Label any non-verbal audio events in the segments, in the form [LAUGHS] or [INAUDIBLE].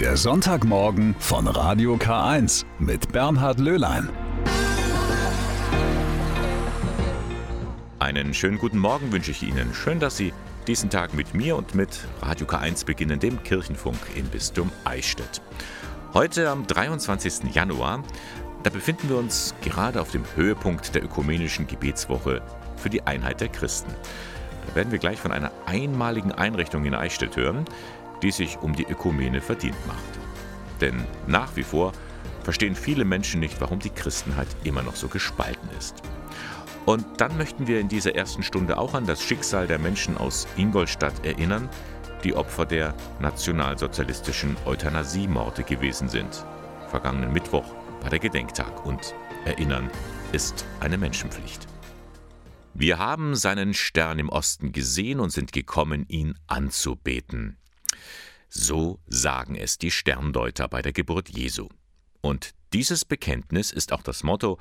Der Sonntagmorgen von Radio K1 mit Bernhard Löhlein. Einen schönen guten Morgen wünsche ich Ihnen. Schön, dass Sie diesen Tag mit mir und mit Radio K1 beginnen, dem Kirchenfunk im Bistum Eichstätt. Heute am 23. Januar, da befinden wir uns gerade auf dem Höhepunkt der ökumenischen Gebetswoche für die Einheit der Christen. Da werden wir gleich von einer einmaligen Einrichtung in Eichstätt hören, die sich um die Ökumene verdient macht. Denn nach wie vor verstehen viele Menschen nicht, warum die Christenheit immer noch so gespalten ist. Und dann möchten wir in dieser ersten Stunde auch an das Schicksal der Menschen aus Ingolstadt erinnern, die Opfer der nationalsozialistischen Euthanasiemorde gewesen sind. Vergangenen Mittwoch war der Gedenktag und Erinnern ist eine Menschenpflicht. Wir haben seinen Stern im Osten gesehen und sind gekommen, ihn anzubeten. So sagen es die Sterndeuter bei der Geburt Jesu. Und dieses Bekenntnis ist auch das Motto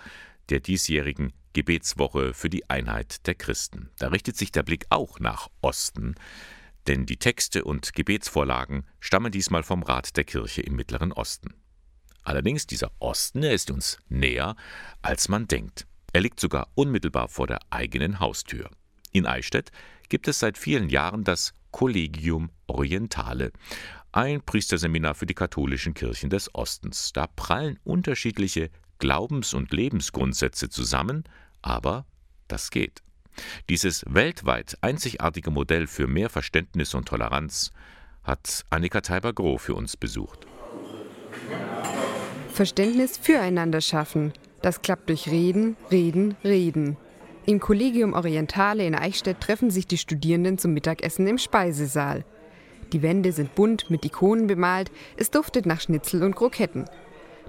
der diesjährigen Gebetswoche für die Einheit der Christen. Da richtet sich der Blick auch nach Osten, denn die Texte und Gebetsvorlagen stammen diesmal vom Rat der Kirche im Mittleren Osten. Allerdings dieser Osten, er ist uns näher, als man denkt. Er liegt sogar unmittelbar vor der eigenen Haustür. In Eichstätt gibt es seit vielen Jahren das Collegium Orientale, ein Priesterseminar für die katholischen Kirchen des Ostens. Da prallen unterschiedliche Glaubens- und Lebensgrundsätze zusammen, aber das geht. Dieses weltweit einzigartige Modell für mehr Verständnis und Toleranz hat Annika Teiber-Groh für uns besucht. Verständnis füreinander schaffen. Das klappt durch Reden, Reden, Reden. Im Collegium Orientale in Eichstätt treffen sich die Studierenden zum Mittagessen im Speisesaal. Die Wände sind bunt mit Ikonen bemalt, es duftet nach Schnitzel und Kroketten.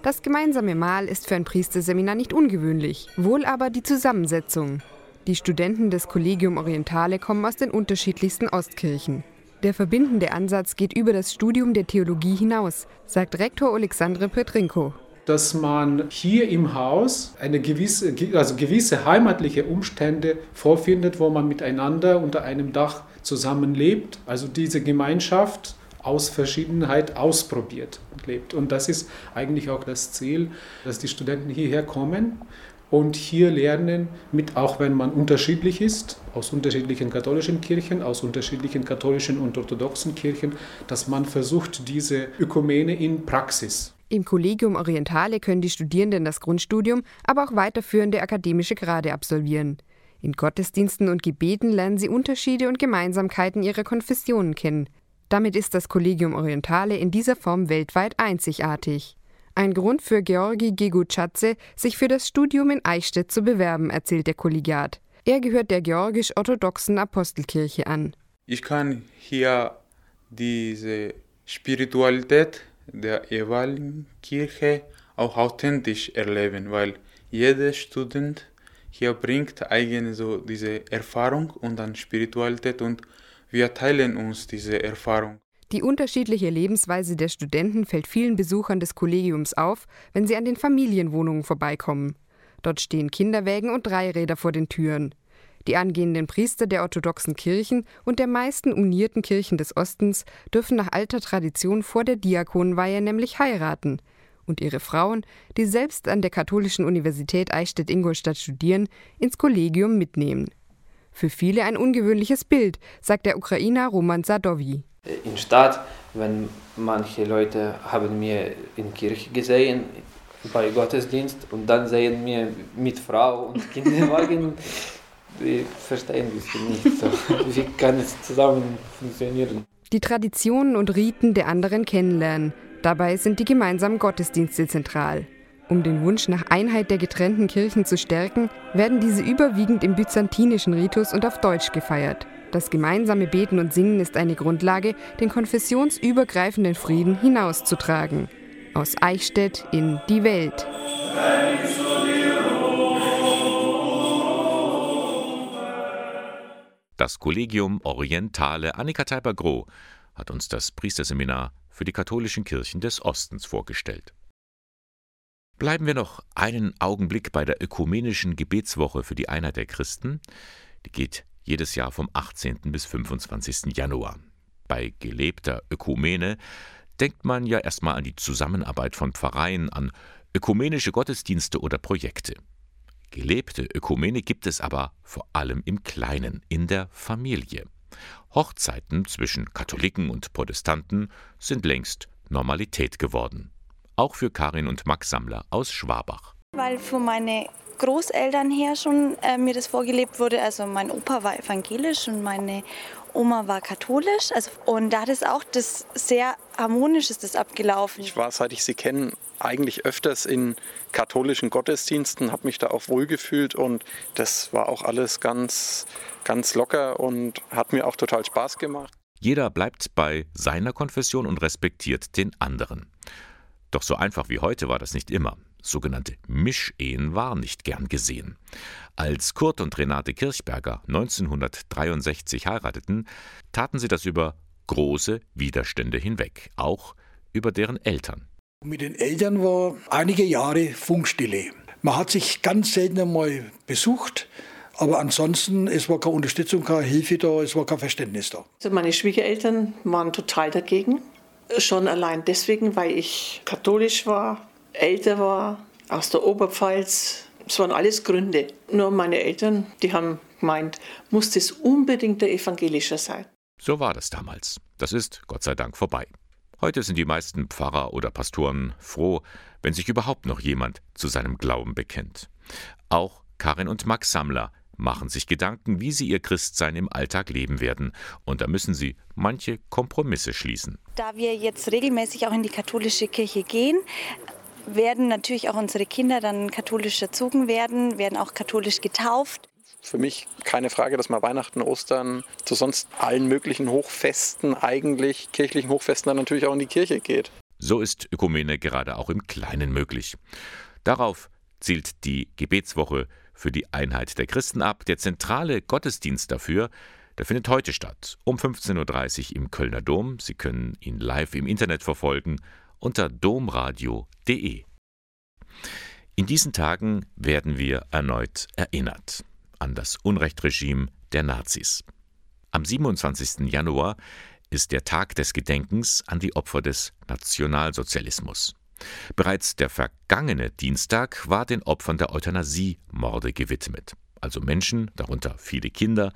Das gemeinsame Mahl ist für ein Priesterseminar nicht ungewöhnlich, wohl aber die Zusammensetzung. Die Studenten des Collegium Orientale kommen aus den unterschiedlichsten Ostkirchen. Der verbindende Ansatz geht über das Studium der Theologie hinaus, sagt Rektor Alexandre Petrinko. Dass man hier im Haus eine gewisse, also gewisse heimatliche Umstände vorfindet, wo man miteinander unter einem Dach zusammenlebt. Also diese Gemeinschaft aus Verschiedenheit ausprobiert und lebt. Und das ist eigentlich auch das Ziel, dass die Studenten hierher kommen und hier lernen, mit, auch wenn man unterschiedlich ist, aus unterschiedlichen katholischen Kirchen, aus unterschiedlichen katholischen und orthodoxen Kirchen, dass man versucht, diese Ökumene in Praxis. Im Collegium Orientale können die Studierenden das Grundstudium, aber auch weiterführende akademische Grade absolvieren. In Gottesdiensten und Gebeten lernen sie Unterschiede und Gemeinsamkeiten ihrer Konfessionen kennen. Damit ist das Collegium Orientale in dieser Form weltweit einzigartig. Ein Grund für Georgi Geguchatze, sich für das Studium in Eichstätt zu bewerben, erzählt der Kollegiat. Er gehört der georgisch-orthodoxen Apostelkirche an. Ich kann hier diese Spiritualität der jeweiligen Kirche auch authentisch erleben, weil jeder Student hier bringt eigene so diese Erfahrung und dann Spiritualität und wir teilen uns diese Erfahrung. Die unterschiedliche Lebensweise der Studenten fällt vielen Besuchern des Kollegiums auf, wenn sie an den Familienwohnungen vorbeikommen. Dort stehen Kinderwägen und Dreiräder vor den Türen. Die angehenden Priester der orthodoxen Kirchen und der meisten unierten Kirchen des Ostens dürfen nach alter Tradition vor der Diakonenweihe nämlich heiraten und ihre Frauen, die selbst an der Katholischen Universität Eichstätt-Ingolstadt studieren, ins Kollegium mitnehmen. Für viele ein ungewöhnliches Bild, sagt der Ukrainer Roman Sadowi in Stadt, wenn manche Leute haben mir in Kirche gesehen bei Gottesdienst und dann sehen wir mit Frau und Kinderwagen, [LAUGHS] die verstehen das nicht so. [LAUGHS] Wie kann es zusammen funktionieren? Die Traditionen und Riten der anderen kennenlernen. Dabei sind die gemeinsamen Gottesdienste zentral. Um den Wunsch nach Einheit der getrennten Kirchen zu stärken, werden diese überwiegend im byzantinischen Ritus und auf Deutsch gefeiert. Das gemeinsame Beten und Singen ist eine Grundlage, den konfessionsübergreifenden Frieden hinauszutragen. Aus Eichstätt in die Welt. Das Kollegium Orientale Annika Teiber-Groh hat uns das Priesterseminar für die katholischen Kirchen des Ostens vorgestellt. Bleiben wir noch einen Augenblick bei der ökumenischen Gebetswoche für die Einheit der Christen. Die geht jedes Jahr vom 18. bis 25. Januar. Bei gelebter Ökumene, denkt man ja erstmal an die Zusammenarbeit von Pfarreien, an ökumenische Gottesdienste oder Projekte. Gelebte Ökumene gibt es aber vor allem im Kleinen, in der Familie. Hochzeiten zwischen Katholiken und Protestanten sind längst Normalität geworden. Auch für Karin und Max Sammler aus Schwabach. Weil für meine Großeltern her schon äh, mir das vorgelebt wurde. Also mein Opa war evangelisch und meine Oma war katholisch. Also, und da hat es auch das sehr harmonisch ist das abgelaufen. Ich war, seit ich sie kenne, eigentlich öfters in katholischen Gottesdiensten, habe mich da auch wohlgefühlt und das war auch alles ganz, ganz locker und hat mir auch total Spaß gemacht. Jeder bleibt bei seiner Konfession und respektiert den anderen. Doch so einfach wie heute war das nicht immer. Sogenannte Mischehen waren nicht gern gesehen. Als Kurt und Renate Kirchberger 1963 heirateten, taten sie das über große Widerstände hinweg, auch über deren Eltern. Mit den Eltern war einige Jahre Funkstille. Man hat sich ganz selten einmal besucht, aber ansonsten, es war keine Unterstützung, keine Hilfe da, es war kein Verständnis da. Also meine Schwiegereltern waren total dagegen. Schon allein deswegen, weil ich katholisch war, älter war, aus der Oberpfalz. Es waren alles Gründe. Nur meine Eltern, die haben gemeint, muss das unbedingt der evangelischer sein. So war das damals. Das ist Gott sei Dank vorbei. Heute sind die meisten Pfarrer oder Pastoren froh, wenn sich überhaupt noch jemand zu seinem Glauben bekennt. Auch Karin und Max Sammler machen sich Gedanken, wie sie ihr Christsein im Alltag leben werden. Und da müssen sie manche Kompromisse schließen. Da wir jetzt regelmäßig auch in die katholische Kirche gehen, werden natürlich auch unsere Kinder dann katholisch erzogen werden, werden auch katholisch getauft. Für mich keine Frage, dass man Weihnachten, Ostern, zu sonst allen möglichen Hochfesten, eigentlich kirchlichen Hochfesten, dann natürlich auch in die Kirche geht. So ist Ökumene gerade auch im Kleinen möglich. Darauf zielt die Gebetswoche für die Einheit der Christen ab. Der zentrale Gottesdienst dafür, der findet heute statt, um 15.30 Uhr im Kölner Dom. Sie können ihn live im Internet verfolgen unter domradio.de. In diesen Tagen werden wir erneut erinnert an das Unrechtregime der Nazis. Am 27. Januar ist der Tag des Gedenkens an die Opfer des Nationalsozialismus. Bereits der vergangene Dienstag war den Opfern der Euthanasie-Morde gewidmet, also Menschen, darunter viele Kinder,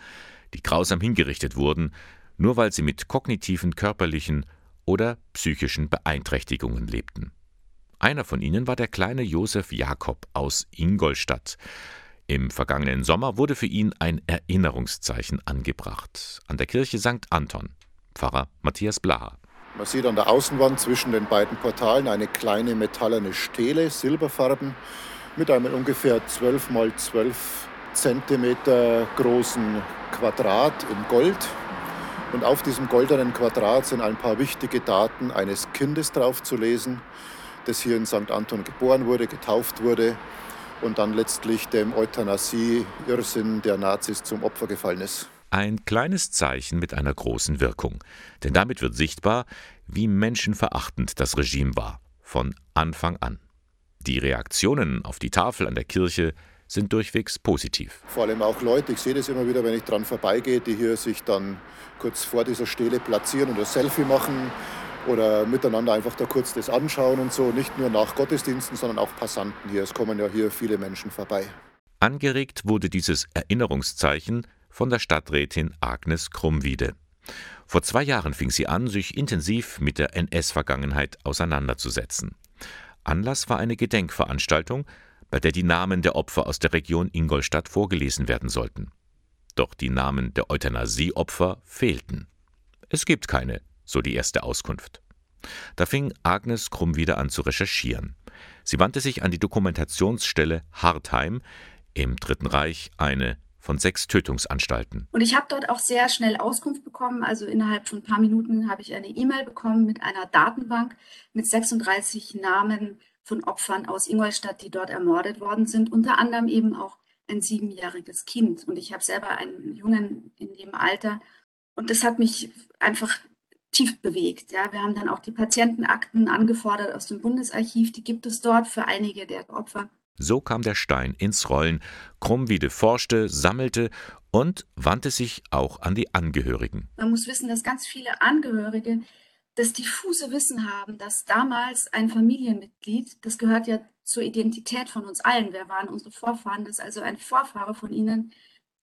die grausam hingerichtet wurden, nur weil sie mit kognitiven, körperlichen oder psychischen Beeinträchtigungen lebten. Einer von ihnen war der kleine Josef Jakob aus Ingolstadt. Im vergangenen Sommer wurde für ihn ein Erinnerungszeichen angebracht an der Kirche St. Anton. Pfarrer Matthias Blaha. Man sieht an der Außenwand zwischen den beiden Portalen eine kleine metallene Stele, silberfarben, mit einem ungefähr 12 mal 12 Zentimeter großen Quadrat in Gold. Und auf diesem goldenen Quadrat sind ein paar wichtige Daten eines Kindes drauf zu lesen, das hier in St. Anton geboren wurde, getauft wurde und dann letztlich dem Euthanasie-Irrsinn der Nazis zum Opfer gefallen ist. Ein kleines Zeichen mit einer großen Wirkung. Denn damit wird sichtbar, wie menschenverachtend das Regime war. Von Anfang an. Die Reaktionen auf die Tafel an der Kirche sind durchwegs positiv. Vor allem auch Leute, ich sehe das immer wieder, wenn ich dran vorbeigehe, die hier sich dann kurz vor dieser Stele platzieren und ein Selfie machen oder miteinander einfach da kurz das anschauen und so. Nicht nur nach Gottesdiensten, sondern auch Passanten hier. Es kommen ja hier viele Menschen vorbei. Angeregt wurde dieses Erinnerungszeichen von der Stadträtin Agnes Krummwiede. Vor zwei Jahren fing sie an, sich intensiv mit der NS-Vergangenheit auseinanderzusetzen. Anlass war eine Gedenkveranstaltung, bei der die Namen der Opfer aus der Region Ingolstadt vorgelesen werden sollten. Doch die Namen der Euthanasie-Opfer fehlten. Es gibt keine, so die erste Auskunft. Da fing Agnes Krumm wieder an zu recherchieren. Sie wandte sich an die Dokumentationsstelle Hartheim, im Dritten Reich eine von sechs Tötungsanstalten. Und ich habe dort auch sehr schnell Auskunft bekommen. Also innerhalb von ein paar Minuten habe ich eine E-Mail bekommen mit einer Datenbank mit 36 Namen von Opfern aus Ingolstadt, die dort ermordet worden sind. Unter anderem eben auch ein siebenjähriges Kind. Und ich habe selber einen Jungen in dem Alter. Und das hat mich einfach tief bewegt. Ja, wir haben dann auch die Patientenakten angefordert aus dem Bundesarchiv. Die gibt es dort für einige der Opfer. So kam der Stein ins Rollen. Krummwiede forschte, sammelte und wandte sich auch an die Angehörigen. Man muss wissen, dass ganz viele Angehörige das diffuse Wissen haben, dass damals ein Familienmitglied, das gehört ja zur Identität von uns allen, wer waren unsere Vorfahren, dass also ein Vorfahre von ihnen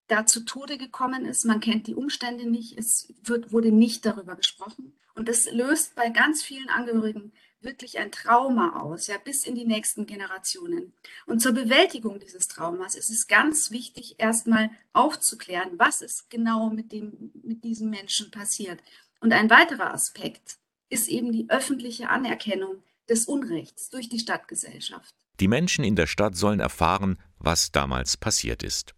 da zu Tode gekommen ist. Man kennt die Umstände nicht, es wird, wurde nicht darüber gesprochen. Und das löst bei ganz vielen Angehörigen wirklich ein Trauma aus, ja, bis in die nächsten Generationen. Und zur Bewältigung dieses Traumas ist es ganz wichtig, erstmal aufzuklären, was ist genau mit, dem, mit diesem Menschen passiert. Und ein weiterer Aspekt ist eben die öffentliche Anerkennung des Unrechts durch die Stadtgesellschaft. Die Menschen in der Stadt sollen erfahren, was damals passiert ist.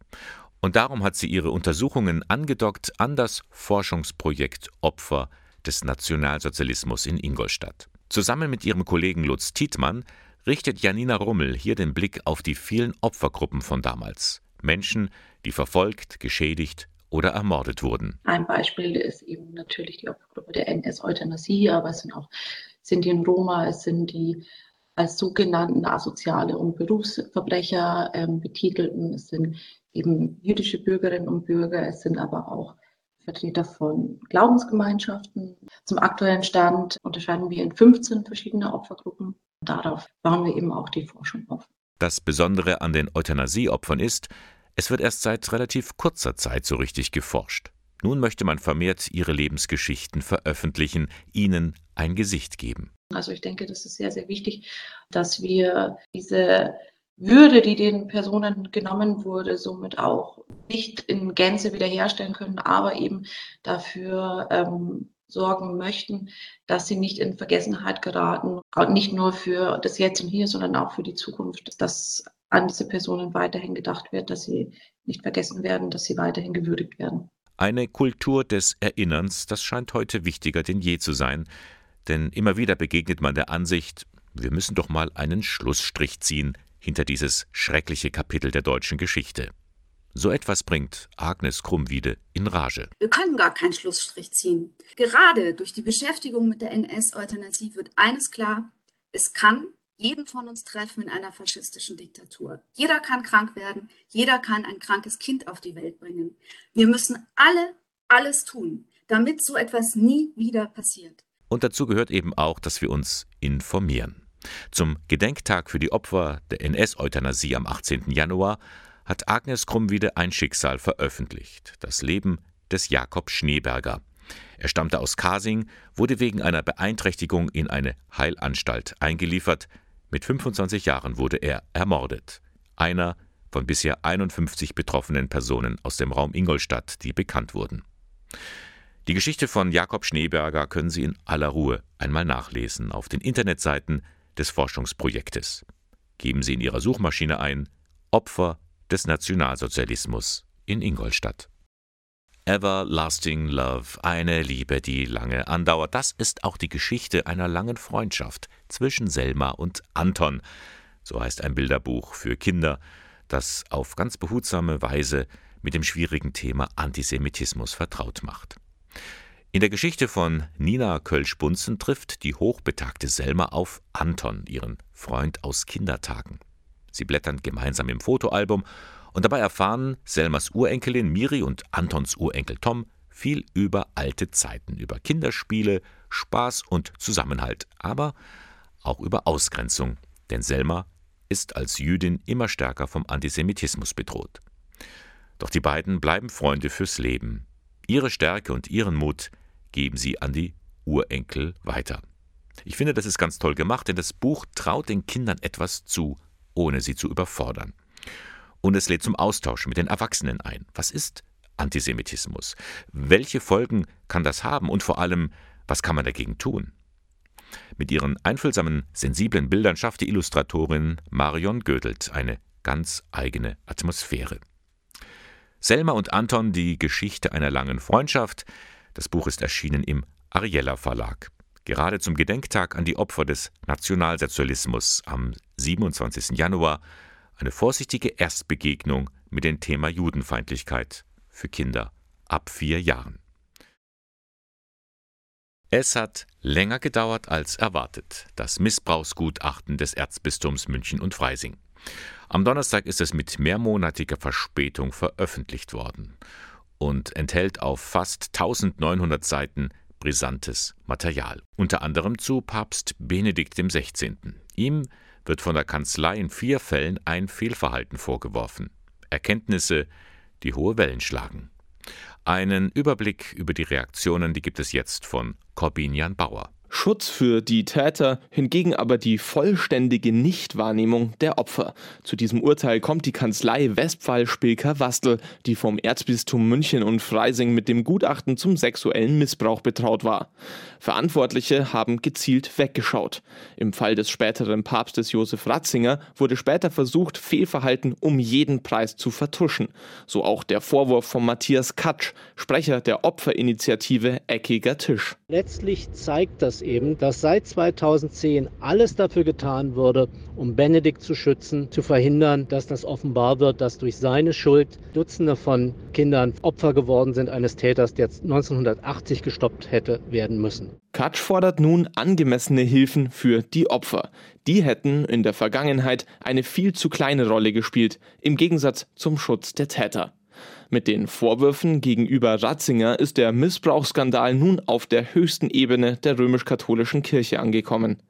Und darum hat sie ihre Untersuchungen angedockt an das Forschungsprojekt Opfer des Nationalsozialismus in Ingolstadt. Zusammen mit ihrem Kollegen Lutz Tietmann richtet Janina Rummel hier den Blick auf die vielen Opfergruppen von damals. Menschen, die verfolgt, geschädigt oder ermordet wurden. Ein Beispiel ist eben natürlich die Opfergruppe der NS-Euthanasie, aber es sind auch Sinti und Roma, es sind die als sogenannten asoziale und Berufsverbrecher ähm, betitelten, es sind eben jüdische Bürgerinnen und Bürger, es sind aber auch Vertreter von Glaubensgemeinschaften. Zum aktuellen Stand unterscheiden wir in 15 verschiedene Opfergruppen. Darauf bauen wir eben auch die Forschung auf. Das Besondere an den Euthanasieopfern ist, es wird erst seit relativ kurzer Zeit so richtig geforscht. Nun möchte man vermehrt ihre Lebensgeschichten veröffentlichen, ihnen ein Gesicht geben. Also ich denke, das ist sehr, sehr wichtig, dass wir diese würde, die den Personen genommen wurde, somit auch nicht in Gänze wiederherstellen können, aber eben dafür ähm, sorgen möchten, dass sie nicht in Vergessenheit geraten, nicht nur für das Jetzt und Hier, sondern auch für die Zukunft, dass an diese Personen weiterhin gedacht wird, dass sie nicht vergessen werden, dass sie weiterhin gewürdigt werden. Eine Kultur des Erinnerns, das scheint heute wichtiger denn je zu sein, denn immer wieder begegnet man der Ansicht, wir müssen doch mal einen Schlussstrich ziehen hinter dieses schreckliche Kapitel der deutschen Geschichte. So etwas bringt Agnes Krummwiede in Rage. Wir können gar keinen Schlussstrich ziehen. Gerade durch die Beschäftigung mit der NS-Euthanasie wird eines klar, es kann jeden von uns treffen in einer faschistischen Diktatur. Jeder kann krank werden, jeder kann ein krankes Kind auf die Welt bringen. Wir müssen alle alles tun, damit so etwas nie wieder passiert. Und dazu gehört eben auch, dass wir uns informieren. Zum Gedenktag für die Opfer der NS-Euthanasie am 18. Januar hat Agnes Krummwiede ein Schicksal veröffentlicht, das Leben des Jakob Schneeberger. Er stammte aus Kasing, wurde wegen einer Beeinträchtigung in eine Heilanstalt eingeliefert. Mit 25 Jahren wurde er ermordet. Einer von bisher 51 betroffenen Personen aus dem Raum Ingolstadt, die bekannt wurden. Die Geschichte von Jakob Schneeberger können Sie in aller Ruhe einmal nachlesen auf den Internetseiten des Forschungsprojektes. Geben Sie in Ihrer Suchmaschine ein Opfer des Nationalsozialismus in Ingolstadt. Everlasting Love, eine Liebe, die lange andauert. Das ist auch die Geschichte einer langen Freundschaft zwischen Selma und Anton. So heißt ein Bilderbuch für Kinder, das auf ganz behutsame Weise mit dem schwierigen Thema Antisemitismus vertraut macht. In der Geschichte von Nina Kölsch-Bunzen trifft die hochbetagte Selma auf Anton, ihren Freund aus Kindertagen. Sie blättern gemeinsam im Fotoalbum und dabei erfahren Selmas Urenkelin Miri und Antons Urenkel Tom viel über alte Zeiten, über Kinderspiele, Spaß und Zusammenhalt, aber auch über Ausgrenzung, denn Selma ist als Jüdin immer stärker vom Antisemitismus bedroht. Doch die beiden bleiben Freunde fürs Leben. Ihre Stärke und ihren Mut geben sie an die Urenkel weiter. Ich finde, das ist ganz toll gemacht, denn das Buch traut den Kindern etwas zu, ohne sie zu überfordern. Und es lädt zum Austausch mit den Erwachsenen ein. Was ist Antisemitismus? Welche Folgen kann das haben? Und vor allem, was kann man dagegen tun? Mit ihren einfühlsamen, sensiblen Bildern schafft die Illustratorin Marion Gödelt eine ganz eigene Atmosphäre. Selma und Anton, die Geschichte einer langen Freundschaft, das Buch ist erschienen im Ariella Verlag. Gerade zum Gedenktag an die Opfer des Nationalsozialismus am 27. Januar eine vorsichtige Erstbegegnung mit dem Thema Judenfeindlichkeit für Kinder ab vier Jahren. Es hat länger gedauert als erwartet, das Missbrauchsgutachten des Erzbistums München und Freising. Am Donnerstag ist es mit mehrmonatiger Verspätung veröffentlicht worden und enthält auf fast 1900 Seiten brisantes Material. Unter anderem zu Papst Benedikt XVI. Ihm wird von der Kanzlei in vier Fällen ein Fehlverhalten vorgeworfen. Erkenntnisse, die hohe Wellen schlagen. Einen Überblick über die Reaktionen, die gibt es jetzt von Corbinian Bauer. Schutz für die Täter, hingegen aber die vollständige Nichtwahrnehmung der Opfer. Zu diesem Urteil kommt die Kanzlei Westphal-Spilker-Wastel, die vom Erzbistum München und Freising mit dem Gutachten zum sexuellen Missbrauch betraut war. Verantwortliche haben gezielt weggeschaut. Im Fall des späteren Papstes Josef Ratzinger wurde später versucht, Fehlverhalten um jeden Preis zu vertuschen. So auch der Vorwurf von Matthias Katsch, Sprecher der Opferinitiative Eckiger Tisch. Letztlich zeigt das eben, dass seit 2010 alles dafür getan wurde, um Benedikt zu schützen, zu verhindern, dass das offenbar wird, dass durch seine Schuld Dutzende von Kindern Opfer geworden sind eines Täters, der 1980 gestoppt hätte werden müssen. Katsch fordert nun angemessene Hilfen für die Opfer. Die hätten in der Vergangenheit eine viel zu kleine Rolle gespielt, im Gegensatz zum Schutz der Täter. Mit den Vorwürfen gegenüber Ratzinger ist der Missbrauchsskandal nun auf der höchsten Ebene der römisch-katholischen Kirche angekommen.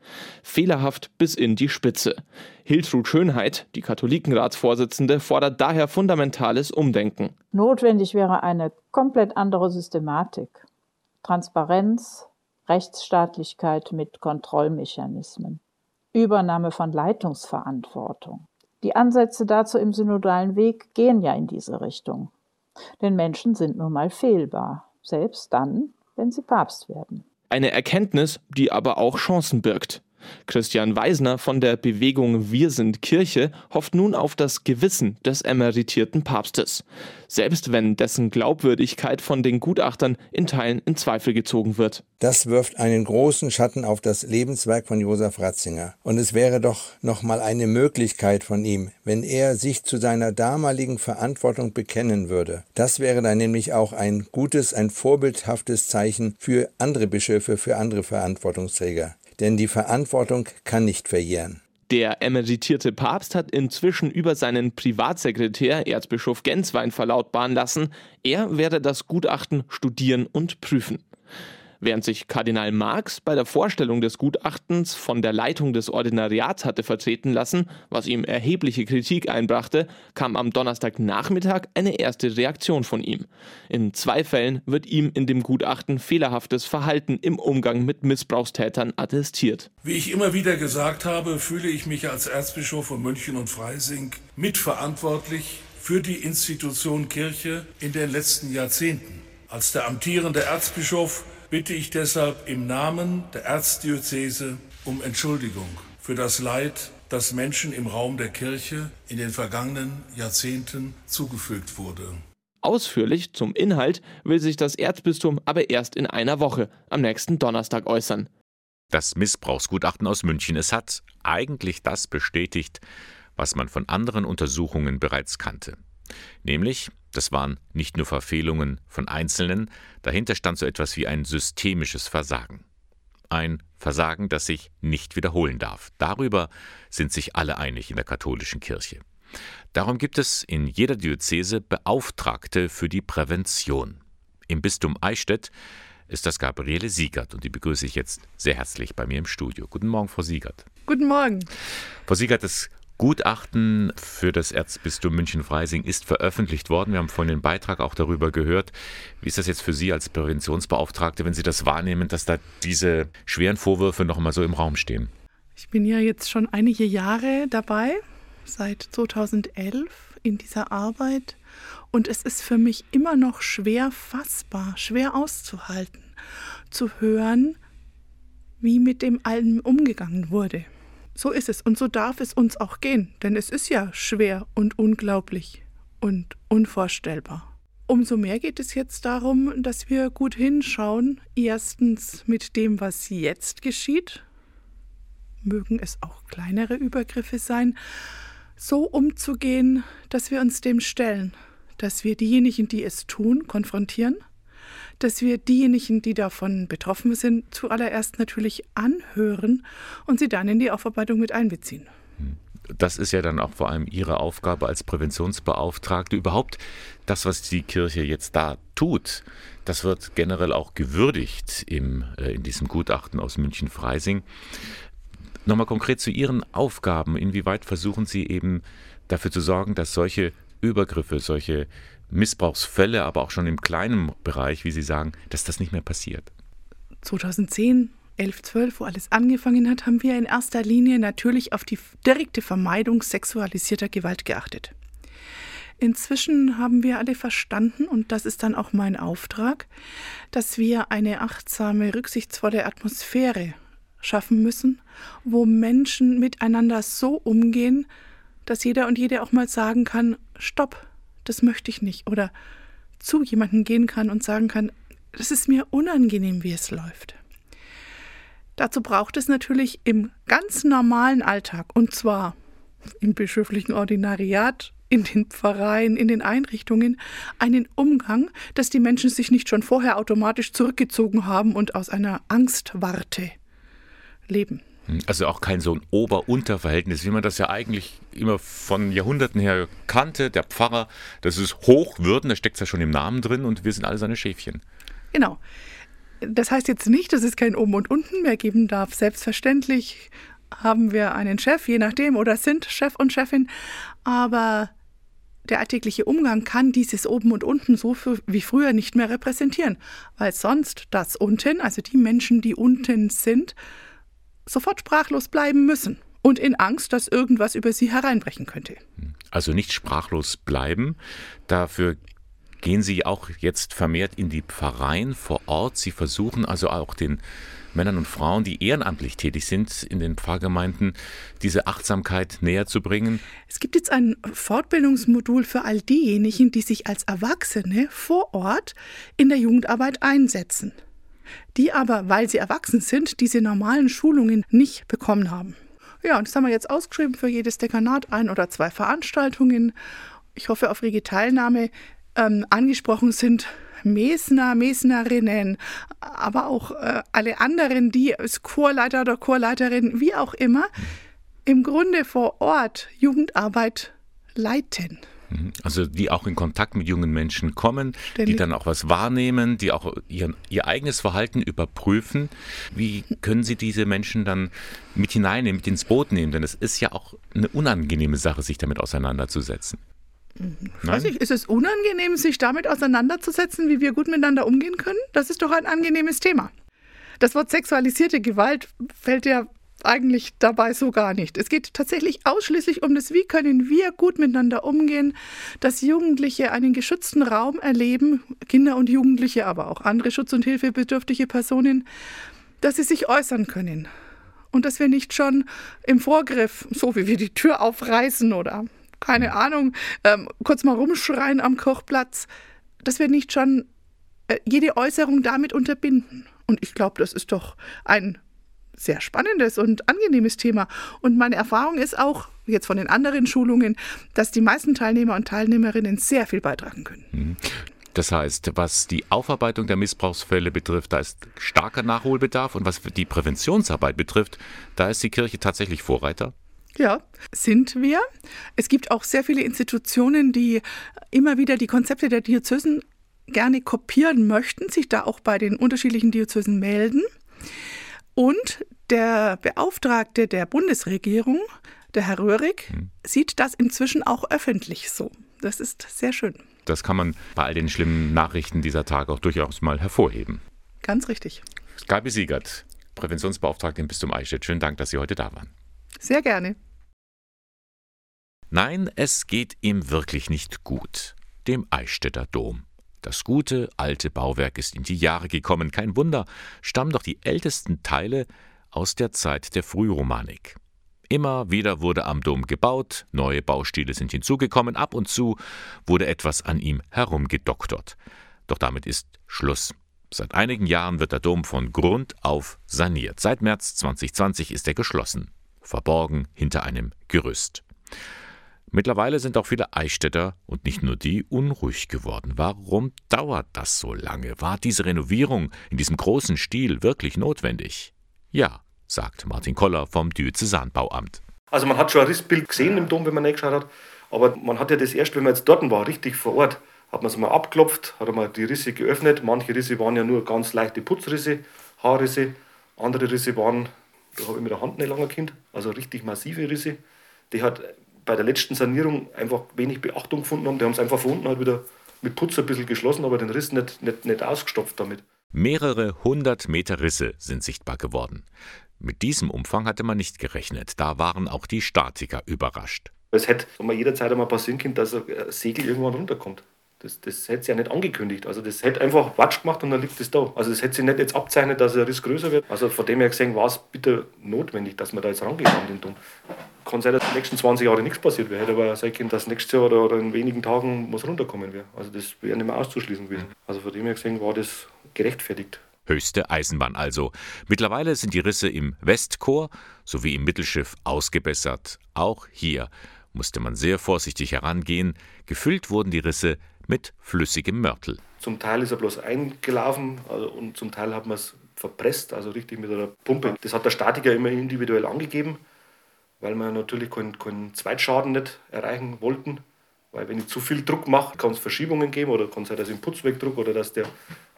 Fehlerhaft bis in die Spitze. Hiltrud Schönheit, die Katholikenratsvorsitzende, fordert daher fundamentales Umdenken. Notwendig wäre eine komplett andere Systematik. Transparenz, Rechtsstaatlichkeit mit Kontrollmechanismen. Übernahme von Leitungsverantwortung. Die Ansätze dazu im synodalen Weg gehen ja in diese Richtung. Denn Menschen sind nun mal fehlbar, selbst dann, wenn sie Papst werden. Eine Erkenntnis, die aber auch Chancen birgt. Christian Weisner von der Bewegung Wir sind Kirche hofft nun auf das Gewissen des emeritierten Papstes, selbst wenn dessen Glaubwürdigkeit von den Gutachtern in Teilen in Zweifel gezogen wird. Das wirft einen großen Schatten auf das Lebenswerk von Josef Ratzinger. Und es wäre doch noch mal eine Möglichkeit von ihm, wenn er sich zu seiner damaligen Verantwortung bekennen würde. Das wäre dann nämlich auch ein gutes, ein vorbildhaftes Zeichen für andere Bischöfe, für andere Verantwortungsträger denn die Verantwortung kann nicht verjähren. Der emeritierte Papst hat inzwischen über seinen Privatsekretär Erzbischof Genswein verlautbaren lassen, er werde das Gutachten studieren und prüfen. Während sich Kardinal Marx bei der Vorstellung des Gutachtens von der Leitung des Ordinariats hatte vertreten lassen, was ihm erhebliche Kritik einbrachte, kam am Donnerstagnachmittag eine erste Reaktion von ihm. In zwei Fällen wird ihm in dem Gutachten fehlerhaftes Verhalten im Umgang mit Missbrauchstätern attestiert. Wie ich immer wieder gesagt habe, fühle ich mich als Erzbischof von München und Freising mitverantwortlich für die Institution Kirche in den letzten Jahrzehnten. Als der amtierende Erzbischof bitte ich deshalb im Namen der Erzdiözese um Entschuldigung für das Leid, das Menschen im Raum der Kirche in den vergangenen Jahrzehnten zugefügt wurde. Ausführlich zum Inhalt will sich das Erzbistum aber erst in einer Woche, am nächsten Donnerstag, äußern. Das Missbrauchsgutachten aus München, es hat eigentlich das bestätigt, was man von anderen Untersuchungen bereits kannte. Nämlich, das waren nicht nur Verfehlungen von Einzelnen, dahinter stand so etwas wie ein systemisches Versagen. Ein Versagen, das sich nicht wiederholen darf. Darüber sind sich alle einig in der katholischen Kirche. Darum gibt es in jeder Diözese Beauftragte für die Prävention. Im Bistum Eichstätt ist das Gabriele Siegert und die begrüße ich jetzt sehr herzlich bei mir im Studio. Guten Morgen, Frau Siegert. Guten Morgen. Frau Siegert, das Gutachten für das Erzbistum München-Freising ist veröffentlicht worden. Wir haben vorhin den Beitrag auch darüber gehört. Wie ist das jetzt für Sie als Präventionsbeauftragte, wenn Sie das wahrnehmen, dass da diese schweren Vorwürfe noch mal so im Raum stehen? Ich bin ja jetzt schon einige Jahre dabei, seit 2011 in dieser Arbeit. Und es ist für mich immer noch schwer fassbar, schwer auszuhalten, zu hören, wie mit dem allen umgegangen wurde. So ist es und so darf es uns auch gehen, denn es ist ja schwer und unglaublich und unvorstellbar. Umso mehr geht es jetzt darum, dass wir gut hinschauen, erstens mit dem, was jetzt geschieht, mögen es auch kleinere Übergriffe sein, so umzugehen, dass wir uns dem stellen, dass wir diejenigen, die es tun, konfrontieren dass wir diejenigen, die davon betroffen sind, zuallererst natürlich anhören und sie dann in die Aufarbeitung mit einbeziehen. das ist ja dann auch vor allem Ihre Aufgabe als Präventionsbeauftragte. Überhaupt das, was die Kirche jetzt da tut, das wird generell auch gewürdigt im, äh, in diesem Gutachten aus München-Freising. Nochmal konkret zu Ihren Aufgaben. Inwieweit versuchen Sie eben dafür zu sorgen, dass solche Übergriffe, solche Missbrauchsfälle, aber auch schon im kleinen Bereich, wie Sie sagen, dass das nicht mehr passiert? 2010 11, 12, wo alles angefangen hat, haben wir in erster Linie natürlich auf die direkte Vermeidung sexualisierter Gewalt geachtet. Inzwischen haben wir alle verstanden, und das ist dann auch mein Auftrag, dass wir eine achtsame, rücksichtsvolle Atmosphäre schaffen müssen, wo Menschen miteinander so umgehen, dass jeder und jede auch mal sagen kann, stopp, das möchte ich nicht. Oder zu jemandem gehen kann und sagen kann, das ist mir unangenehm, wie es läuft. Dazu braucht es natürlich im ganz normalen Alltag, und zwar im bischöflichen Ordinariat, in den Pfarreien, in den Einrichtungen, einen Umgang, dass die Menschen sich nicht schon vorher automatisch zurückgezogen haben und aus einer Angstwarte leben. Also auch kein so ein Ober-Unter-Verhältnis, wie man das ja eigentlich immer von Jahrhunderten her kannte. Der Pfarrer, das ist Hochwürden, da steckt es ja schon im Namen drin und wir sind alle seine Schäfchen. Genau. Das heißt jetzt nicht, dass es kein Oben und Unten mehr geben darf. Selbstverständlich haben wir einen Chef, je nachdem, oder sind Chef und Chefin. Aber der alltägliche Umgang kann dieses Oben und Unten so wie früher nicht mehr repräsentieren, weil sonst das Unten, also die Menschen, die unten sind, sofort sprachlos bleiben müssen und in Angst, dass irgendwas über sie hereinbrechen könnte. Also nicht sprachlos bleiben, dafür gehen Sie auch jetzt vermehrt in die Pfarreien vor Ort. Sie versuchen also auch den Männern und Frauen, die ehrenamtlich tätig sind in den Pfarrgemeinden, diese Achtsamkeit näher zu bringen? Es gibt jetzt ein Fortbildungsmodul für all diejenigen, die sich als Erwachsene vor Ort in der Jugendarbeit einsetzen, die aber, weil sie erwachsen sind, diese normalen Schulungen nicht bekommen haben. Ja, und das haben wir jetzt ausgeschrieben für jedes Dekanat ein oder zwei Veranstaltungen. Ich hoffe auf rege Teilnahme ähm, angesprochen sind Mesner, Mesnerinnen, aber auch äh, alle anderen, die als Chorleiter oder Chorleiterin, wie auch immer, im Grunde vor Ort Jugendarbeit leiten. Mhm. Also die auch in Kontakt mit jungen Menschen kommen, Ständig. die dann auch was wahrnehmen, die auch ihren, ihr eigenes Verhalten überprüfen. Wie können Sie diese Menschen dann mit hineinnehmen, mit ins Boot nehmen? Denn es ist ja auch eine unangenehme Sache, sich damit auseinanderzusetzen. Ich weiß nicht, ist es unangenehm, sich damit auseinanderzusetzen, wie wir gut miteinander umgehen können? Das ist doch ein angenehmes Thema. Das Wort sexualisierte Gewalt fällt ja eigentlich dabei so gar nicht. Es geht tatsächlich ausschließlich um das, wie können wir gut miteinander umgehen, dass Jugendliche einen geschützten Raum erleben, Kinder und Jugendliche, aber auch andere schutz- und hilfebedürftige Personen, dass sie sich äußern können. Und dass wir nicht schon im Vorgriff, so wie wir die Tür aufreißen oder keine mhm. Ahnung, ähm, kurz mal rumschreien am Kochplatz, dass wir nicht schon äh, jede Äußerung damit unterbinden. Und ich glaube, das ist doch ein sehr spannendes und angenehmes Thema. Und meine Erfahrung ist auch, jetzt von den anderen Schulungen, dass die meisten Teilnehmer und Teilnehmerinnen sehr viel beitragen können. Mhm. Das heißt, was die Aufarbeitung der Missbrauchsfälle betrifft, da ist starker Nachholbedarf und was die Präventionsarbeit betrifft, da ist die Kirche tatsächlich Vorreiter. Ja, sind wir. Es gibt auch sehr viele Institutionen, die immer wieder die Konzepte der Diözesen gerne kopieren möchten, sich da auch bei den unterschiedlichen Diözesen melden. Und der Beauftragte der Bundesregierung, der Herr Röhrig, hm. sieht das inzwischen auch öffentlich so. Das ist sehr schön. Das kann man bei all den schlimmen Nachrichten dieser Tage auch durchaus mal hervorheben. Ganz richtig. Gabi Siegert, Präventionsbeauftragte im Bistum Eichstätt. Schönen Dank, dass Sie heute da waren. Sehr gerne. Nein, es geht ihm wirklich nicht gut, dem Eichstätter Dom. Das gute, alte Bauwerk ist in die Jahre gekommen. Kein Wunder, stammen doch die ältesten Teile aus der Zeit der Frühromanik. Immer wieder wurde am Dom gebaut, neue Baustile sind hinzugekommen, ab und zu wurde etwas an ihm herumgedoktert. Doch damit ist Schluss. Seit einigen Jahren wird der Dom von Grund auf saniert. Seit März 2020 ist er geschlossen, verborgen hinter einem Gerüst. Mittlerweile sind auch viele Eichstätter und nicht nur die unruhig geworden. Warum dauert das so lange? War diese Renovierung in diesem großen Stil wirklich notwendig? Ja, sagt Martin Koller vom Diözesanbauamt. Also man hat schon ein Rissbild gesehen im Dom, wenn man reingeschaut hat, aber man hat ja das erst, wenn man jetzt dort war, richtig vor Ort, hat man es mal abgeklopft, hat man die Risse geöffnet. Manche Risse waren ja nur ganz leichte Putzrisse, Haarrisse, andere Risse waren, da habe ich mit der Hand nicht lange Kind, also richtig massive Risse. Die hat bei der letzten Sanierung einfach wenig Beachtung gefunden haben. Die haben es einfach von unten halt wieder mit Putz ein bisschen geschlossen, aber den Riss nicht, nicht, nicht ausgestopft damit. Mehrere hundert Meter Risse sind sichtbar geworden. Mit diesem Umfang hatte man nicht gerechnet. Da waren auch die Statiker überrascht. Es hätte jederzeit einmal passieren können, dass ein Segel irgendwann runterkommt. Das, das hätte sie ja nicht angekündigt. Also das hätte einfach Quatsch gemacht und dann liegt es da. Also das hätte sie nicht jetzt abzeichnet, dass der Riss größer wird. Also von dem her gesehen war es bitte notwendig, dass wir da jetzt rangehen an den Dom. Kann sein, dass in den nächsten 20 Jahren nichts passiert wäre. Hätte aber sein können, dass nächstes Jahr oder, oder in wenigen Tagen was runterkommen wäre. Also das wäre nicht mehr auszuschließen gewesen. Also von dem her gesehen war das gerechtfertigt. Höchste Eisenbahn also. Mittlerweile sind die Risse im Westchor sowie im Mittelschiff ausgebessert. Auch hier musste man sehr vorsichtig herangehen. Gefüllt wurden die Risse mit flüssigem Mörtel. Zum Teil ist er bloß eingelaufen also, und zum Teil hat man es verpresst, also richtig mit einer Pumpe. Das hat der Statiker immer individuell angegeben, weil wir natürlich keinen, keinen Zweitschaden nicht erreichen wollten. Weil wenn ich zu viel Druck mache, kann es Verschiebungen geben oder kann es sein, dass ich den Putz wegdruck oder dass der,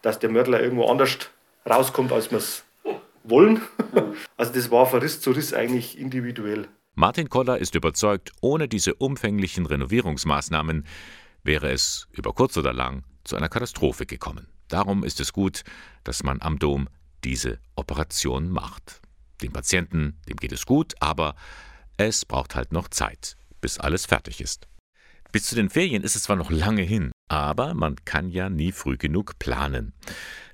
dass der Mörtel irgendwo anders rauskommt, als wir es wollen. [LAUGHS] Also das war von Riss zu Riss eigentlich individuell. Martin Koller ist überzeugt, ohne diese umfänglichen Renovierungsmaßnahmen wäre es über kurz oder lang zu einer Katastrophe gekommen. Darum ist es gut, dass man am Dom diese Operation macht. Dem Patienten, dem geht es gut, aber es braucht halt noch Zeit, bis alles fertig ist. Bis zu den Ferien ist es zwar noch lange hin, aber man kann ja nie früh genug planen.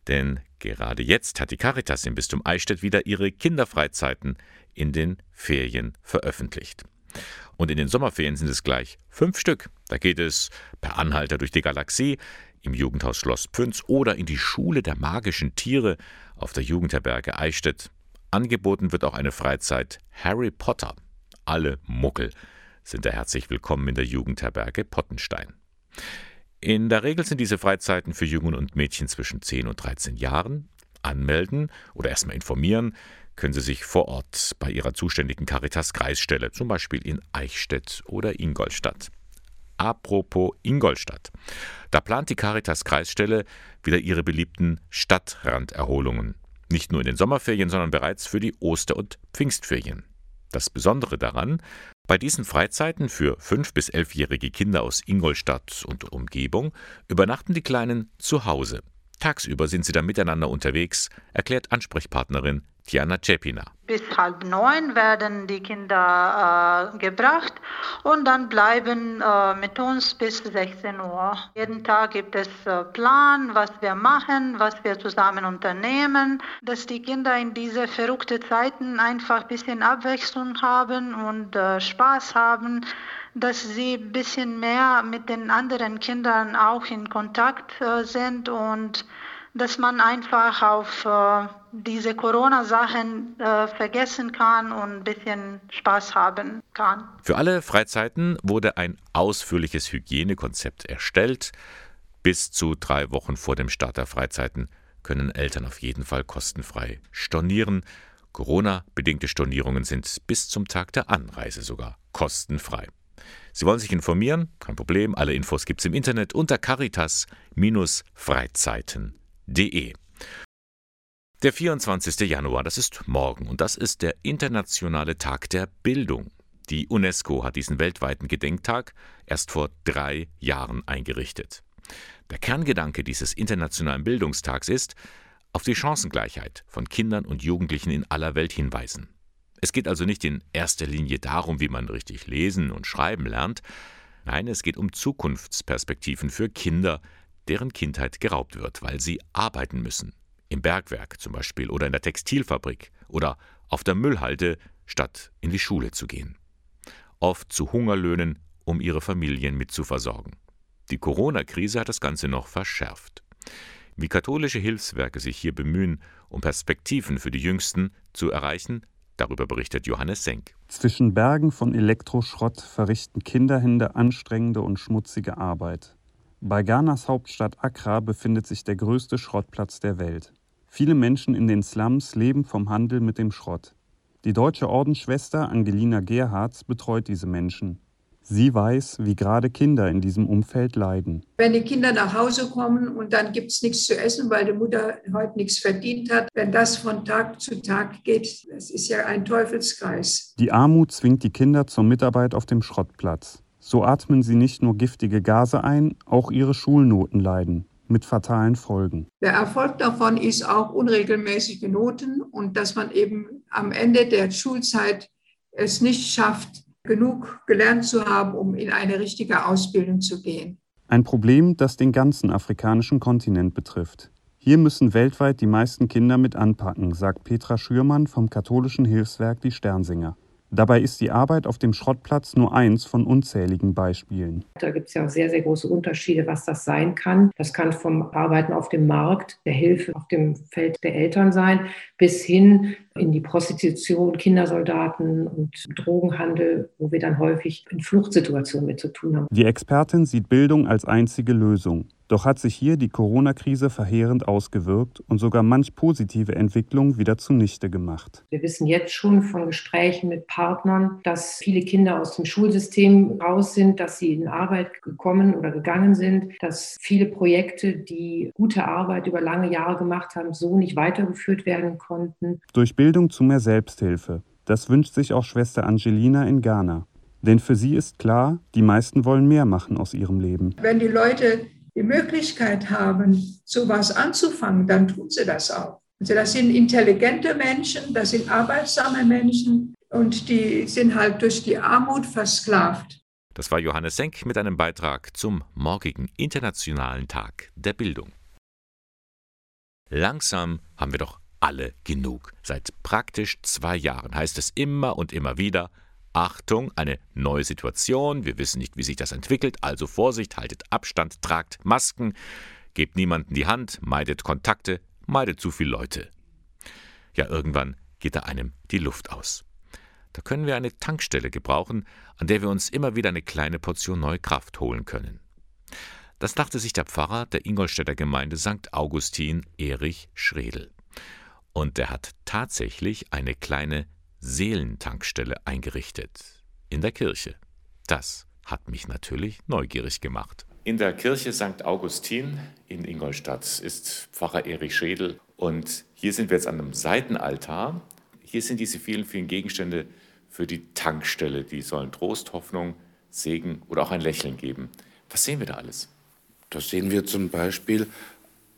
Denn gerade jetzt hat die Caritas im Bistum Eichstätt wieder ihre Kinderfreizeiten in den Ferien veröffentlicht. Und in den Sommerferien sind es gleich fünf Stück. Da geht es per Anhalter durch die Galaxie, im Jugendhaus Schloss Pünz oder in die Schule der magischen Tiere auf der Jugendherberge Eichstätt. Angeboten wird auch eine Freizeit Harry Potter. Alle Muckel sind da herzlich willkommen in der Jugendherberge Pottenstein. In der Regel sind diese Freizeiten für Jungen und Mädchen zwischen 10 und 13 Jahren. Anmelden oder erstmal informieren können Sie sich vor Ort bei Ihrer zuständigen Caritas-Kreisstelle, zum Beispiel in Eichstätt oder Ingolstadt. Apropos Ingolstadt. Da plant die Caritas-Kreisstelle wieder ihre beliebten Stadtranderholungen. Nicht nur in den Sommerferien, sondern bereits für die Oster- und Pfingstferien. Das Besondere daran, bei diesen Freizeiten für 5- bis 11-jährige Kinder aus Ingolstadt und Umgebung übernachten die Kleinen zu Hause. Tagsüber sind sie dann miteinander unterwegs, erklärt Ansprechpartnerin Diana Cepina. Bis halb neun werden die Kinder äh, gebracht und dann bleiben äh, mit uns bis 16 Uhr. Jeden Tag gibt es äh, Plan, was wir machen, was wir zusammen unternehmen, dass die Kinder in diese verrückten Zeiten einfach ein bisschen Abwechslung haben und äh, Spaß haben dass sie ein bisschen mehr mit den anderen Kindern auch in Kontakt äh, sind und dass man einfach auf äh, diese Corona-Sachen äh, vergessen kann und ein bisschen Spaß haben kann. Für alle Freizeiten wurde ein ausführliches Hygienekonzept erstellt. Bis zu drei Wochen vor dem Start der Freizeiten können Eltern auf jeden Fall kostenfrei stornieren. Corona-bedingte Stornierungen sind bis zum Tag der Anreise sogar kostenfrei. Sie wollen sich informieren? Kein Problem. Alle Infos gibt es im Internet unter caritas-freizeiten.de. Der 24. Januar, das ist morgen und das ist der Internationale Tag der Bildung. Die UNESCO hat diesen weltweiten Gedenktag erst vor drei Jahren eingerichtet. Der Kerngedanke dieses Internationalen Bildungstags ist, auf die Chancengleichheit von Kindern und Jugendlichen in aller Welt hinweisen. Es geht also nicht in erster Linie darum, wie man richtig lesen und schreiben lernt. Nein, es geht um Zukunftsperspektiven für Kinder, deren Kindheit geraubt wird, weil sie arbeiten müssen. Im Bergwerk zum Beispiel oder in der Textilfabrik oder auf der Müllhalde, statt in die Schule zu gehen. Oft zu Hungerlöhnen, um ihre Familien mit zu versorgen. Die Corona-Krise hat das Ganze noch verschärft. Wie katholische Hilfswerke sich hier bemühen, um Perspektiven für die Jüngsten zu erreichen, Darüber berichtet Johannes Senk. Zwischen Bergen von Elektroschrott verrichten Kinderhände anstrengende und schmutzige Arbeit. Bei Ghanas Hauptstadt Accra befindet sich der größte Schrottplatz der Welt. Viele Menschen in den Slums leben vom Handel mit dem Schrott. Die deutsche Ordensschwester Angelina Gerhards betreut diese Menschen. Sie weiß, wie gerade Kinder in diesem Umfeld leiden. Wenn die Kinder nach Hause kommen und dann gibt es nichts zu essen, weil die Mutter heute nichts verdient hat, wenn das von Tag zu Tag geht, das ist ja ein Teufelskreis. Die Armut zwingt die Kinder zur Mitarbeit auf dem Schrottplatz. So atmen sie nicht nur giftige Gase ein, auch ihre Schulnoten leiden mit fatalen Folgen. Der Erfolg davon ist auch unregelmäßige Noten und dass man eben am Ende der Schulzeit es nicht schafft, genug gelernt zu haben, um in eine richtige Ausbildung zu gehen. Ein Problem, das den ganzen afrikanischen Kontinent betrifft. Hier müssen weltweit die meisten Kinder mit anpacken, sagt Petra Schürmann vom katholischen Hilfswerk Die Sternsinger. Dabei ist die Arbeit auf dem Schrottplatz nur eins von unzähligen Beispielen. Da gibt es ja sehr, sehr große Unterschiede, was das sein kann. Das kann vom Arbeiten auf dem Markt, der Hilfe auf dem Feld der Eltern sein, bis hin in die Prostitution, Kindersoldaten und Drogenhandel, wo wir dann häufig in Fluchtsituationen mit zu tun haben. Die Expertin sieht Bildung als einzige Lösung. Doch hat sich hier die Corona-Krise verheerend ausgewirkt und sogar manch positive Entwicklung wieder zunichte gemacht. Wir wissen jetzt schon von Gesprächen mit Partnern, dass viele Kinder aus dem Schulsystem raus sind, dass sie in Arbeit gekommen oder gegangen sind, dass viele Projekte, die gute Arbeit über lange Jahre gemacht haben, so nicht weitergeführt werden konnten. Durch Bildung zu mehr Selbsthilfe. Das wünscht sich auch Schwester Angelina in Ghana. Denn für sie ist klar, die meisten wollen mehr machen aus ihrem Leben. Wenn die Leute die Möglichkeit haben, sowas anzufangen, dann tun sie das auch. Also das sind intelligente Menschen, das sind arbeitsame Menschen und die sind halt durch die Armut versklavt. Das war Johannes Senk mit einem Beitrag zum morgigen Internationalen Tag der Bildung. Langsam haben wir doch alle genug. Seit praktisch zwei Jahren heißt es immer und immer wieder, Achtung, eine neue Situation, wir wissen nicht, wie sich das entwickelt, also Vorsicht, haltet Abstand, tragt Masken, gebt niemanden die Hand, meidet Kontakte, meidet zu viele Leute. Ja, irgendwann geht da einem die Luft aus. Da können wir eine Tankstelle gebrauchen, an der wir uns immer wieder eine kleine Portion neue Kraft holen können. Das dachte sich der Pfarrer der Ingolstädter Gemeinde St. Augustin Erich Schredel. Und der hat tatsächlich eine kleine Seelentankstelle eingerichtet. In der Kirche. Das hat mich natürlich neugierig gemacht. In der Kirche St. Augustin in Ingolstadt ist Pfarrer Erich Schädel und hier sind wir jetzt an einem Seitenaltar. Hier sind diese vielen, vielen Gegenstände für die Tankstelle. Die sollen Trost, Hoffnung, Segen oder auch ein Lächeln geben. Was sehen wir da alles? Da sehen wir zum Beispiel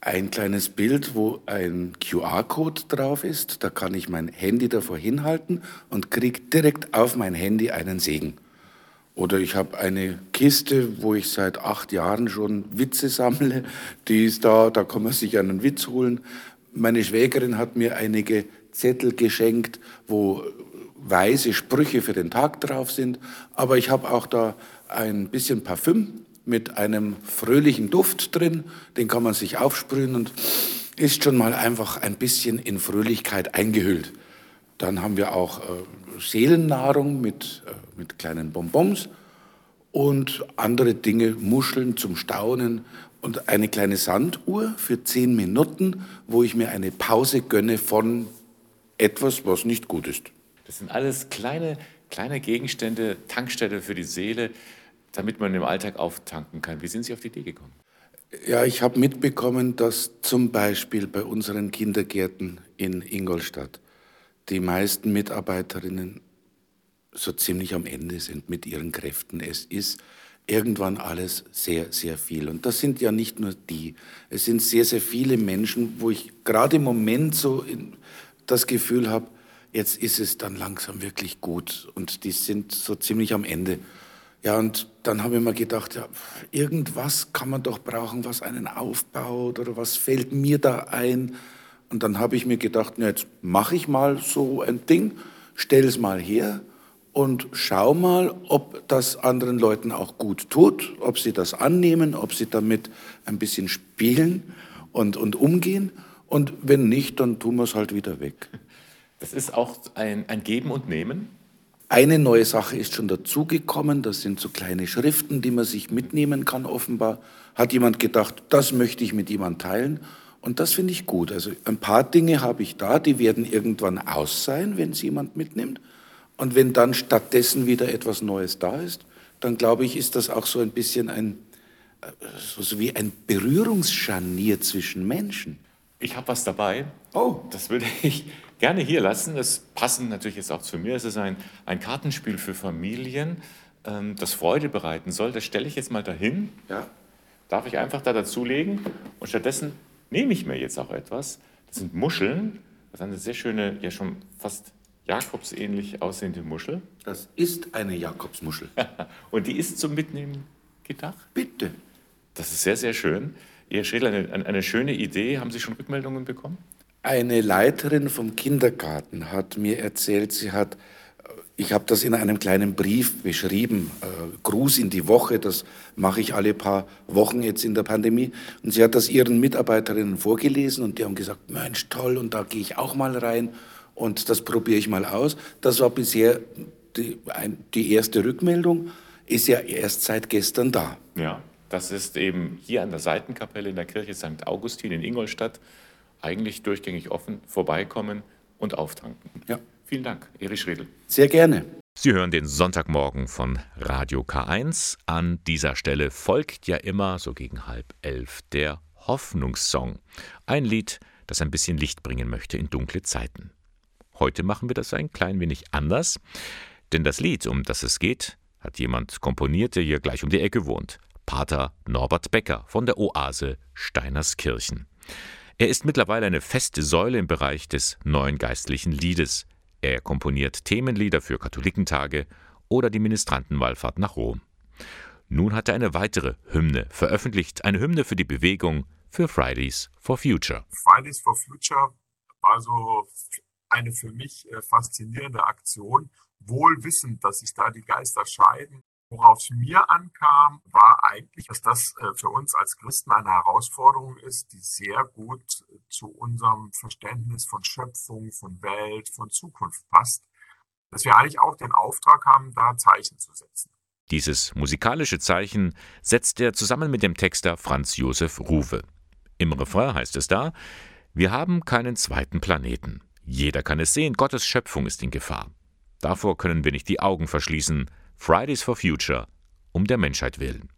ein kleines Bild, wo ein QR-Code drauf ist. Da kann ich mein Handy davor hinhalten und kriege direkt auf mein Handy einen Segen. Oder ich habe eine Kiste, wo ich seit acht Jahren schon Witze sammle. Die ist da, da kann man sich einen Witz holen. Meine Schwägerin hat mir einige Zettel geschenkt, wo weise Sprüche für den Tag drauf sind. Aber ich habe auch da ein bisschen Parfüm mit einem fröhlichen Duft drin. Den kann man sich aufsprühen und ist schon mal einfach ein bisschen in Fröhlichkeit eingehüllt. Dann haben wir auch äh, Seelennahrung mit, äh, mit kleinen Bonbons und andere Dinge, Muscheln zum Staunen und eine kleine Sanduhr für zehn Minuten, wo ich mir eine Pause gönne von etwas, was nicht gut ist. Das sind alles kleine, kleine Gegenstände, Tankstelle für die Seele, damit man im Alltag auftanken kann. Wie sind Sie auf die Idee gekommen? Ja, ich habe mitbekommen, dass zum Beispiel bei unseren Kindergärten in Ingolstadt die meisten Mitarbeiterinnen so ziemlich am Ende sind mit ihren Kräften. Es ist irgendwann alles sehr, sehr viel. Und das sind ja nicht nur die. Es sind sehr, sehr viele Menschen, wo ich gerade im Moment so das Gefühl habe, jetzt ist es dann langsam wirklich gut. Und die sind so ziemlich am Ende. Ja, und dann habe ich mir gedacht, ja, irgendwas kann man doch brauchen, was einen aufbaut oder was fällt mir da ein. Und dann habe ich mir gedacht, na, jetzt mache ich mal so ein Ding, stell es mal her und schau mal, ob das anderen Leuten auch gut tut, ob sie das annehmen, ob sie damit ein bisschen spielen und, und umgehen. Und wenn nicht, dann tun wir es halt wieder weg. Das ist auch ein, ein Geben und Nehmen? Eine neue Sache ist schon dazugekommen, das sind so kleine Schriften, die man sich mitnehmen kann offenbar. Hat jemand gedacht, das möchte ich mit jemandem teilen Und das finde ich gut. Also ein paar Dinge habe ich da, die werden irgendwann aus sein, wenn es jemand mitnimmt. Und wenn dann stattdessen wieder etwas Neues da ist, dann glaube ich, ist das auch so ein bisschen ein, äh, so wie ein Berührungsscharnier zwischen Menschen. Ich habe was dabei. Oh. Das würde ich gerne hier lassen. Das passend natürlich jetzt auch zu mir. Es ist ein, ein Kartenspiel für Familien, ähm, das Freude bereiten soll. Das stelle ich jetzt mal dahin. Ja. Darf ich einfach da dazulegen? Und stattdessen nehme ich mir jetzt auch etwas. Das sind Muscheln. Das ist eine sehr schöne, ja schon fast Jakobsähnlich aussehende Muschel. Das ist eine Jakobsmuschel. [LAUGHS] Und die ist zum Mitnehmen gedacht? Bitte. Das ist sehr, sehr schön. Ihr Schädler, eine, eine schöne Idee. Haben Sie schon Rückmeldungen bekommen? Eine Leiterin vom Kindergarten hat mir erzählt, sie hat ich habe das in einem kleinen Brief beschrieben, äh, Gruß in die Woche, das mache ich alle paar Wochen jetzt in der Pandemie. Und sie hat das ihren Mitarbeiterinnen vorgelesen und die haben gesagt, Mensch, toll, und da gehe ich auch mal rein und das probiere ich mal aus. Das war bisher die, die erste Rückmeldung, ist ja erst seit gestern da. Ja, das ist eben hier an der Seitenkapelle in der Kirche St. Augustin in Ingolstadt eigentlich durchgängig offen, vorbeikommen und auftanken. Ja. Vielen Dank, Erich Schredel. Sehr gerne. Sie hören den Sonntagmorgen von Radio K1. An dieser Stelle folgt ja immer, so gegen halb elf, der Hoffnungssong. Ein Lied, das ein bisschen Licht bringen möchte in dunkle Zeiten. Heute machen wir das ein klein wenig anders, denn das Lied, um das es geht, hat jemand komponiert, der hier gleich um die Ecke wohnt. Pater Norbert Becker von der Oase Steinerskirchen. Er ist mittlerweile eine feste Säule im Bereich des neuen geistlichen Liedes. Er komponiert Themenlieder für Katholikentage oder die Ministrantenwallfahrt nach Rom. Nun hat er eine weitere Hymne veröffentlicht, eine Hymne für die Bewegung für Fridays for Future. Fridays for Future war so eine für mich äh, faszinierende Aktion, wohl wissend, dass sich da die Geister scheiden Worauf es mir ankam, war eigentlich, dass das äh, für uns als Christen eine Herausforderung ist, die sehr gut zu unserem Verständnis von Schöpfung, von Welt, von Zukunft passt. Dass wir eigentlich auch den Auftrag haben, da Zeichen zu setzen. Dieses musikalische Zeichen setzt er zusammen mit dem Texter Franz Josef Ruwe. Im Refrain heißt es da, wir haben keinen zweiten Planeten. Jeder kann es sehen, Gottes Schöpfung ist in Gefahr. Davor können wir nicht die Augen verschließen, Fridays for Future, um der Menschheit willen.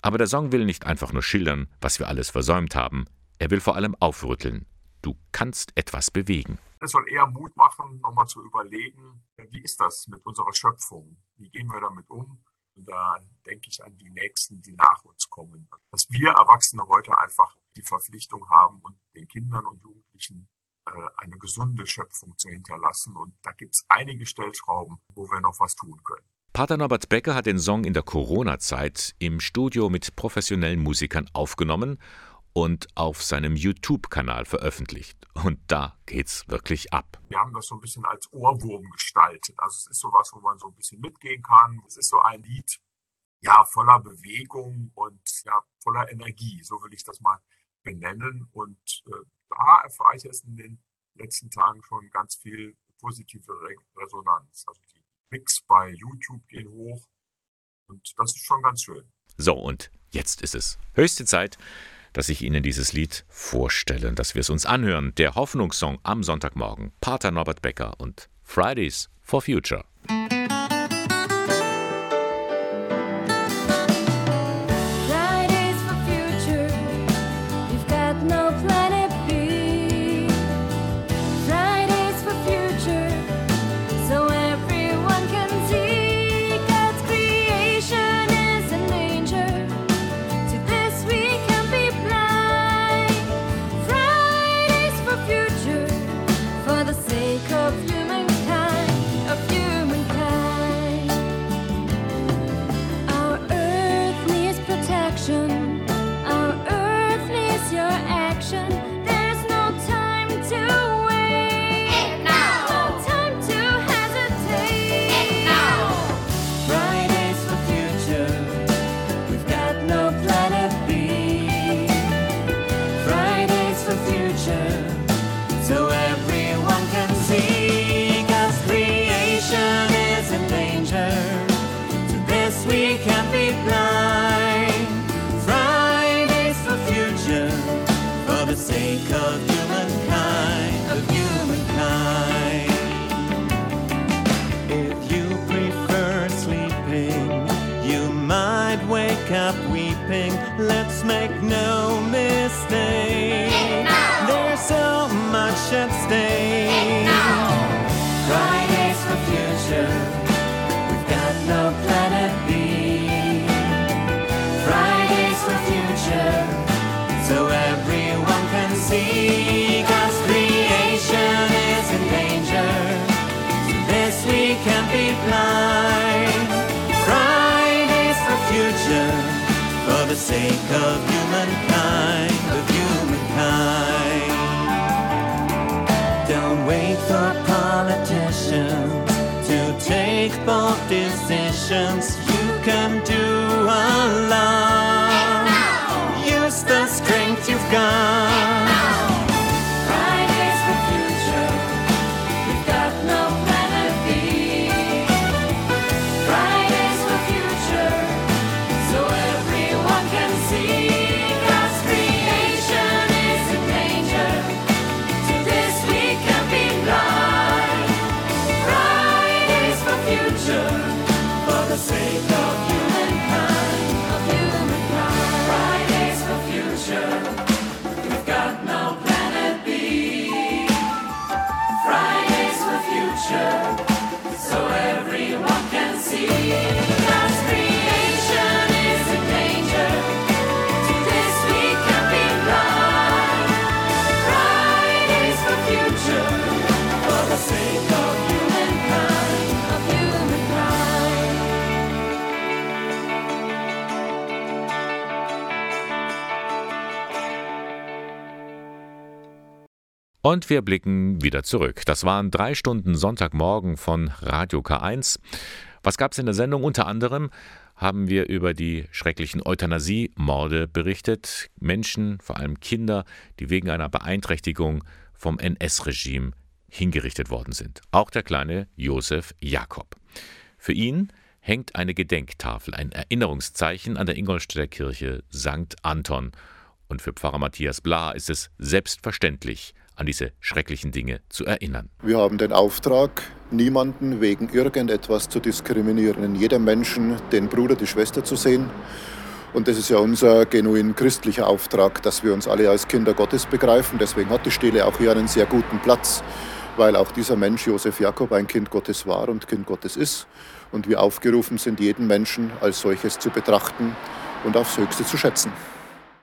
Aber der Song will nicht einfach nur schildern, was wir alles versäumt haben, er will vor allem aufrütteln. Du kannst etwas bewegen. Es soll eher Mut machen, nochmal zu überlegen, wie ist das mit unserer Schöpfung? Wie gehen wir damit um? Und da denke ich an die Nächsten, die nach uns kommen. Dass wir Erwachsene heute einfach die Verpflichtung haben und den Kindern und Jugendlichen eine gesunde Schöpfung zu hinterlassen. Und da gibt es einige Stellschrauben, wo wir noch was tun können. Pater Norbert Becker hat den Song in der Corona-Zeit im Studio mit professionellen Musikern aufgenommen und auf seinem YouTube-Kanal veröffentlicht. Und da geht's wirklich ab. Wir haben das so ein bisschen als Ohrwurm gestaltet. Also es ist sowas, wo man so ein bisschen mitgehen kann. Es ist so ein Lied, ja, voller Bewegung und ja, voller Energie. So will ich das mal benennen. Und äh, da erfahre ich jetzt in den letzten Tagen schon ganz viel positive Re Resonanz. Also die Klicks bei YouTube gehen hoch und das ist schon ganz schön. So, und jetzt ist es höchste Zeit, dass ich Ihnen dieses Lied vorstelle, dass wir es uns anhören. Der Hoffnungssong am Sonntagmorgen. Pater Norbert Becker und Fridays for Future. Blind. Fridays for future. For the sake of humankind, of humankind. Don't wait for politicians to take bold decisions. You can do a lot. Use the strength you've got. Und wir blicken wieder zurück. Das waren drei Stunden Sonntagmorgen von Radio K1. Was gab es in der Sendung? Unter anderem haben wir über die schrecklichen Euthanasie-Morde berichtet. Menschen, vor allem Kinder, die wegen einer Beeinträchtigung vom NS-Regime hingerichtet worden sind. Auch der kleine Josef Jakob. Für ihn hängt eine Gedenktafel, ein Erinnerungszeichen an der Ingolstädter Kirche St. Anton. Und für Pfarrer Matthias Bla ist es selbstverständlich, an diese schrecklichen Dinge zu erinnern. Wir haben den Auftrag, niemanden wegen irgendetwas zu diskriminieren, in jedem Menschen den Bruder, die Schwester zu sehen. Und das ist ja unser genuin christlicher Auftrag, dass wir uns alle als Kinder Gottes begreifen. Deswegen hat die Stele auch hier einen sehr guten Platz, weil auch dieser Mensch, Josef Jakob, ein Kind Gottes war und Kind Gottes ist. Und wir aufgerufen sind, jeden Menschen als solches zu betrachten und aufs Höchste zu schätzen.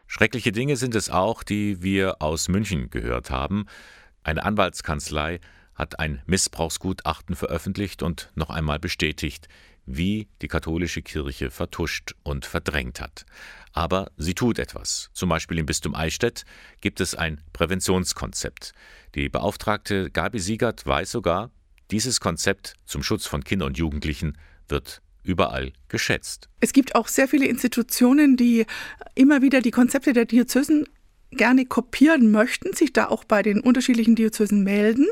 Schreckliche Dinge sind es auch, die wir aus München gehört haben. Eine Anwaltskanzlei hat ein Missbrauchsgutachten veröffentlicht und noch einmal bestätigt, wie die katholische Kirche vertuscht und verdrängt hat. Aber sie tut etwas. Zum Beispiel im Bistum Eichstätt gibt es ein Präventionskonzept. Die Beauftragte Gabi Siegert weiß sogar, dieses Konzept zum Schutz von Kindern und Jugendlichen wird überall geschätzt. Es gibt auch sehr viele Institutionen, die immer wieder die Konzepte der Diözesen gerne kopieren möchten, sich da auch bei den unterschiedlichen Diözesen melden.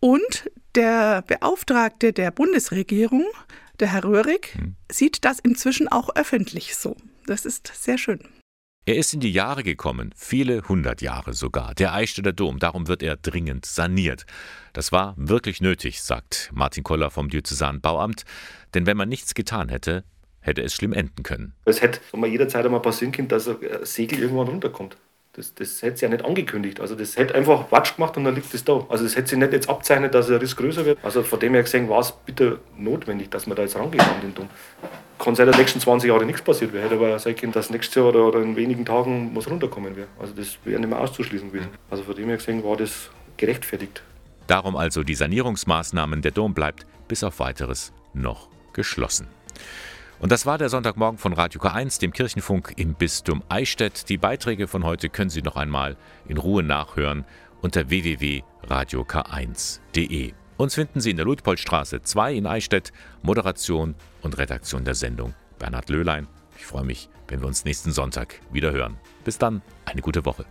Und der Beauftragte der Bundesregierung, der Herr Röhrig, hm. sieht das inzwischen auch öffentlich so. Das ist sehr schön. Er ist in die Jahre gekommen, viele hundert Jahre sogar, der Eichstätter Dom, darum wird er dringend saniert. Das war wirklich nötig, sagt Martin Koller vom Diözesanen Bauamt, denn wenn man nichts getan hätte, hätte es schlimm enden können. Es hätte jederzeit einmal passieren können, dass ein Segel irgendwann runterkommt. Das, das hätte sie ja nicht angekündigt. Also das hätte einfach Watsch gemacht und dann liegt es da. Also das hätte sie nicht jetzt abzeichnet, dass der Riss größer wird. Also von dem her gesehen war es bitte notwendig, dass man da jetzt rangeht an den Dom. Kann sein, dass die nächsten 20 Jahre nichts passiert wäre, hätte aber sein können, dass nächstes Jahr oder, oder in wenigen Tagen was runterkommen wäre. Also das wäre nicht mehr auszuschließen gewesen. Also von dem her gesehen war das gerechtfertigt. Darum also die Sanierungsmaßnahmen. Der Dom bleibt bis auf weiteres noch geschlossen. Und das war der Sonntagmorgen von Radio K1, dem Kirchenfunk im Bistum Eichstätt. Die Beiträge von heute können Sie noch einmal in Ruhe nachhören unter www.radiok1.de. Uns finden Sie in der Ludpolstraße 2 in Eichstätt. Moderation und Redaktion der Sendung Bernhard Löhlein. Ich freue mich, wenn wir uns nächsten Sonntag wieder hören. Bis dann, eine gute Woche.